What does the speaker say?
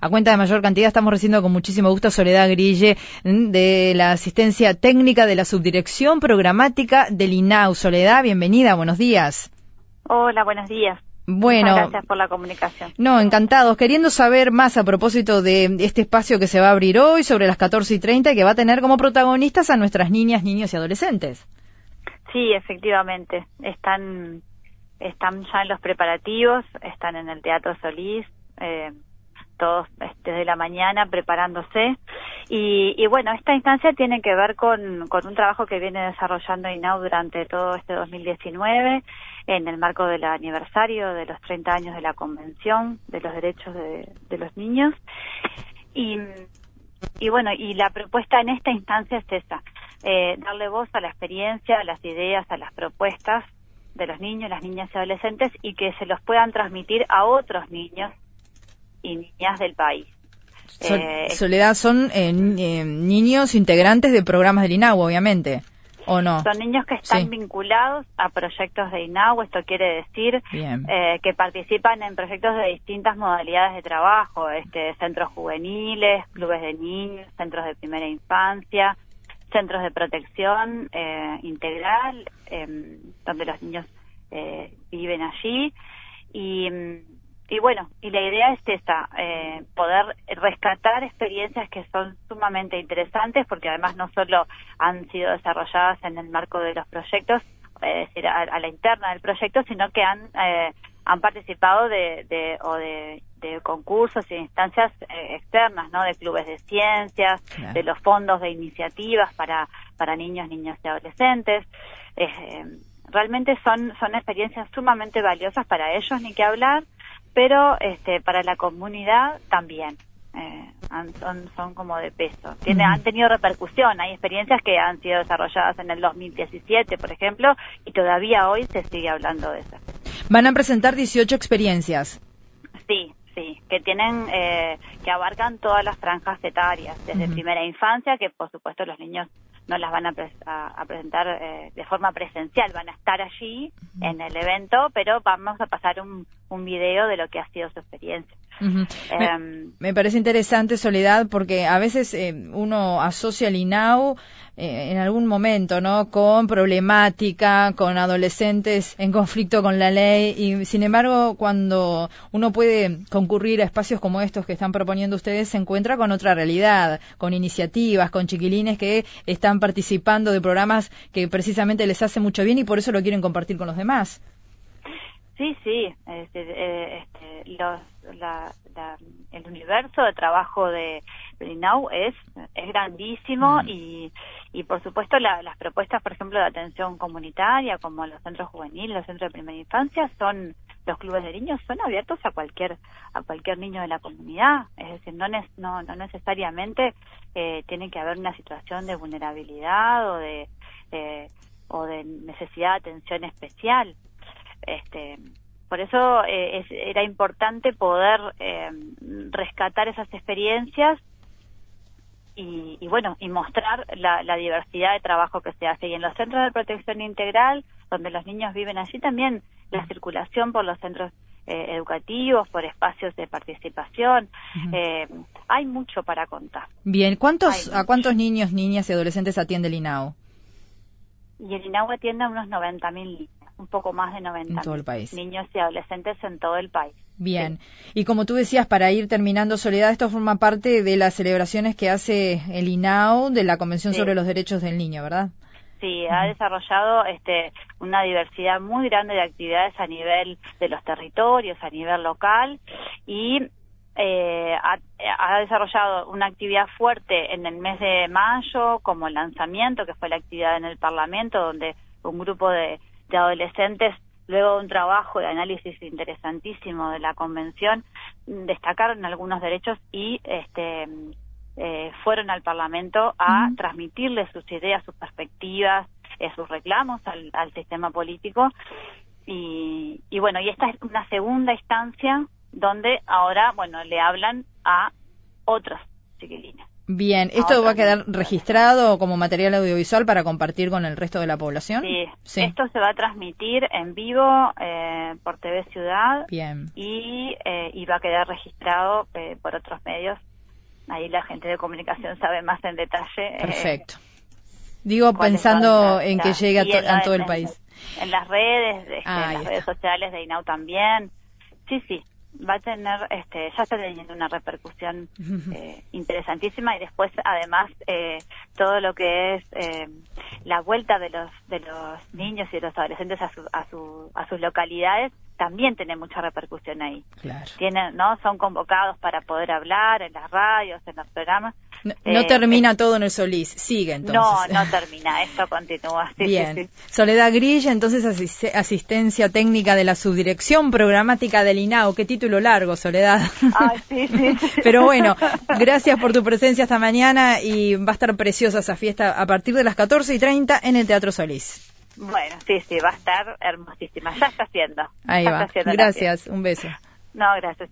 a cuenta de mayor cantidad. Estamos recibiendo con muchísimo gusto a Soledad Grille de la asistencia técnica de la subdirección programática del INAU. Soledad, bienvenida, buenos días. Hola, buenos días. Bueno, gracias por la comunicación. No, encantados. Queriendo saber más a propósito de este espacio que se va a abrir hoy sobre las 14 y 30 y que va a tener como protagonistas a nuestras niñas, niños y adolescentes. Sí, efectivamente. Están, están ya en los preparativos, están en el Teatro Solís, eh, todos desde la mañana preparándose. Y, y, bueno, esta instancia tiene que ver con, con un trabajo que viene desarrollando INAU durante todo este 2019 en el marco del aniversario de los 30 años de la Convención de los Derechos de, los Niños. Y, y, bueno, y la propuesta en esta instancia es esa, eh, darle voz a la experiencia, a las ideas, a las propuestas de los niños, las niñas y adolescentes y que se los puedan transmitir a otros niños y niñas del país. Eh, Soledad, son eh, niños integrantes de programas del INAU, obviamente. Son niños que están vinculados a proyectos de INAU, esto quiere decir eh, que participan en proyectos de distintas modalidades de trabajo, este, centros juveniles, clubes de niños, centros de primera infancia, centros de protección eh, integral, em, donde los niños eh, viven allí. Y mm, y bueno, y la idea es esta, eh, poder rescatar experiencias que son sumamente interesantes, porque además no solo han sido desarrolladas en el marco de los proyectos, es decir, a, la interna del proyecto, sino que han, eh, han participado de, de o de, concursos e instancias eh, externas, ¿no? De clubes de ciencias, de los fondos de iniciativas para, para niños, niñas y adolescentes. realmente son, son experiencias sumamente valiosas para ellos, ni que hablar, pero este, para la comunidad también. Eh, son, son como de peso. Tiene, Han tenido repercusión. Hay experiencias que han sido desarrolladas en el 2017, por ejemplo, y todavía hoy se sigue hablando de eso. Van a presentar 18 experiencias. Sí, sí, que tienen, eh, que abarcan todas las franjas etarias, desde primera infancia, que por supuesto los niños no las van a, presentar eh, de forma presencial, van a estar allí en el evento, pero vamos a pasar un, un video de lo que ha sido su experiencia. Em, me, parece interesante, Soledad, porque a veces eh, uno asocia el INAU eh, en algún momento, ¿no? Con problemática, con adolescentes en conflicto con la ley, y sin embargo, cuando uno puede concurrir a espacios como estos que están proponiendo ustedes, se encuentra con otra realidad, con iniciativas, con chiquilines que están participando de programas que precisamente les hace mucho bien y por eso lo quieren compartir con los demás. Sí, sí, este, eh, este, los, el universo de trabajo de INAU es, es grandísimo mm. y, y por supuesto las propuestas, por ejemplo, de atención comunitaria, como los centros juveniles, los centros de primera infancia, son los clubes de niños son abiertos a cualquier a cualquier niño de la comunidad, es decir, no no, no necesariamente eh, tiene que haber una situación de vulnerabilidad o de eh, o de necesidad de atención especial. Este, por eso eh, era importante poder eh, rescatar esas experiencias y, bueno, y mostrar la, diversidad de trabajo que se hace. Y en los centros de protección integral, donde los niños viven allí, también la circulación por los centros eh, educativos, por espacios de participación. hay mucho para contar. Bien, ¿cuántos, ¿a cuántos niños, niñas y adolescentes atiende el INAO? Y el INAO atiende a unos 90.000 niños un poco más de 90 niños y adolescentes en todo el país. Bien, y como tú decías, para ir terminando, Soledad, esto forma parte de las celebraciones que hace el INAO de la Convención sobre los Derechos del Niño, ¿verdad? Sí, ha desarrollado este, una diversidad muy grande de actividades a nivel de los territorios, a nivel local, y eh, ha, ha, desarrollado una actividad fuerte en el mes de mayo, como el lanzamiento, que fue la actividad en el Parlamento, donde un grupo de de adolescentes, luego de un trabajo de análisis interesantísimo de la convención, destacaron algunos derechos y este, eh, fueron al Parlamento a transmitirles sus ideas, sus perspectivas, eh, sus reclamos al, sistema político. Y, y bueno, y esta es una segunda instancia donde ahora, bueno, le hablan a otros chiquilines. Bien, ¿esto va a quedar registrado como material audiovisual para compartir con el resto de la población? Sí, esto se va a transmitir en vivo eh, por TV Ciudad Bien. Y, eh, y va a quedar registrado eh, por otros medios. Ahí la gente de comunicación sabe más en detalle. Perfecto. Digo, pensando en que llegue a, todo el país. En, las redes, este, en las redes sociales de INAU también. Sí, sí, va a tener, este, ya está teniendo una repercusión eh, interesantísima y después además eh, todo lo que es eh, la vuelta de los de los niños y de los adolescentes a, su, a, su, a sus localidades también tiene mucha repercusión ahí. Claro. Tienen, ¿no? Son convocados para poder hablar en las radios, en los programas. No, eh, termina todo en el Solís, sigue entonces. No, no termina, esto continúa. Bien. Soledad Grilla, entonces asistencia técnica de la subdirección programática del INAO. Qué título largo, Soledad. Ay, sí, sí. Pero bueno, gracias por tu presencia esta mañana y va a estar preciosa esa fiesta a partir de las 14 y 30 en el Teatro Solís. Bueno, sí, sí, va a estar hermosísima. Ya está haciendo. Ahí va. Gracias, un beso. No, gracias.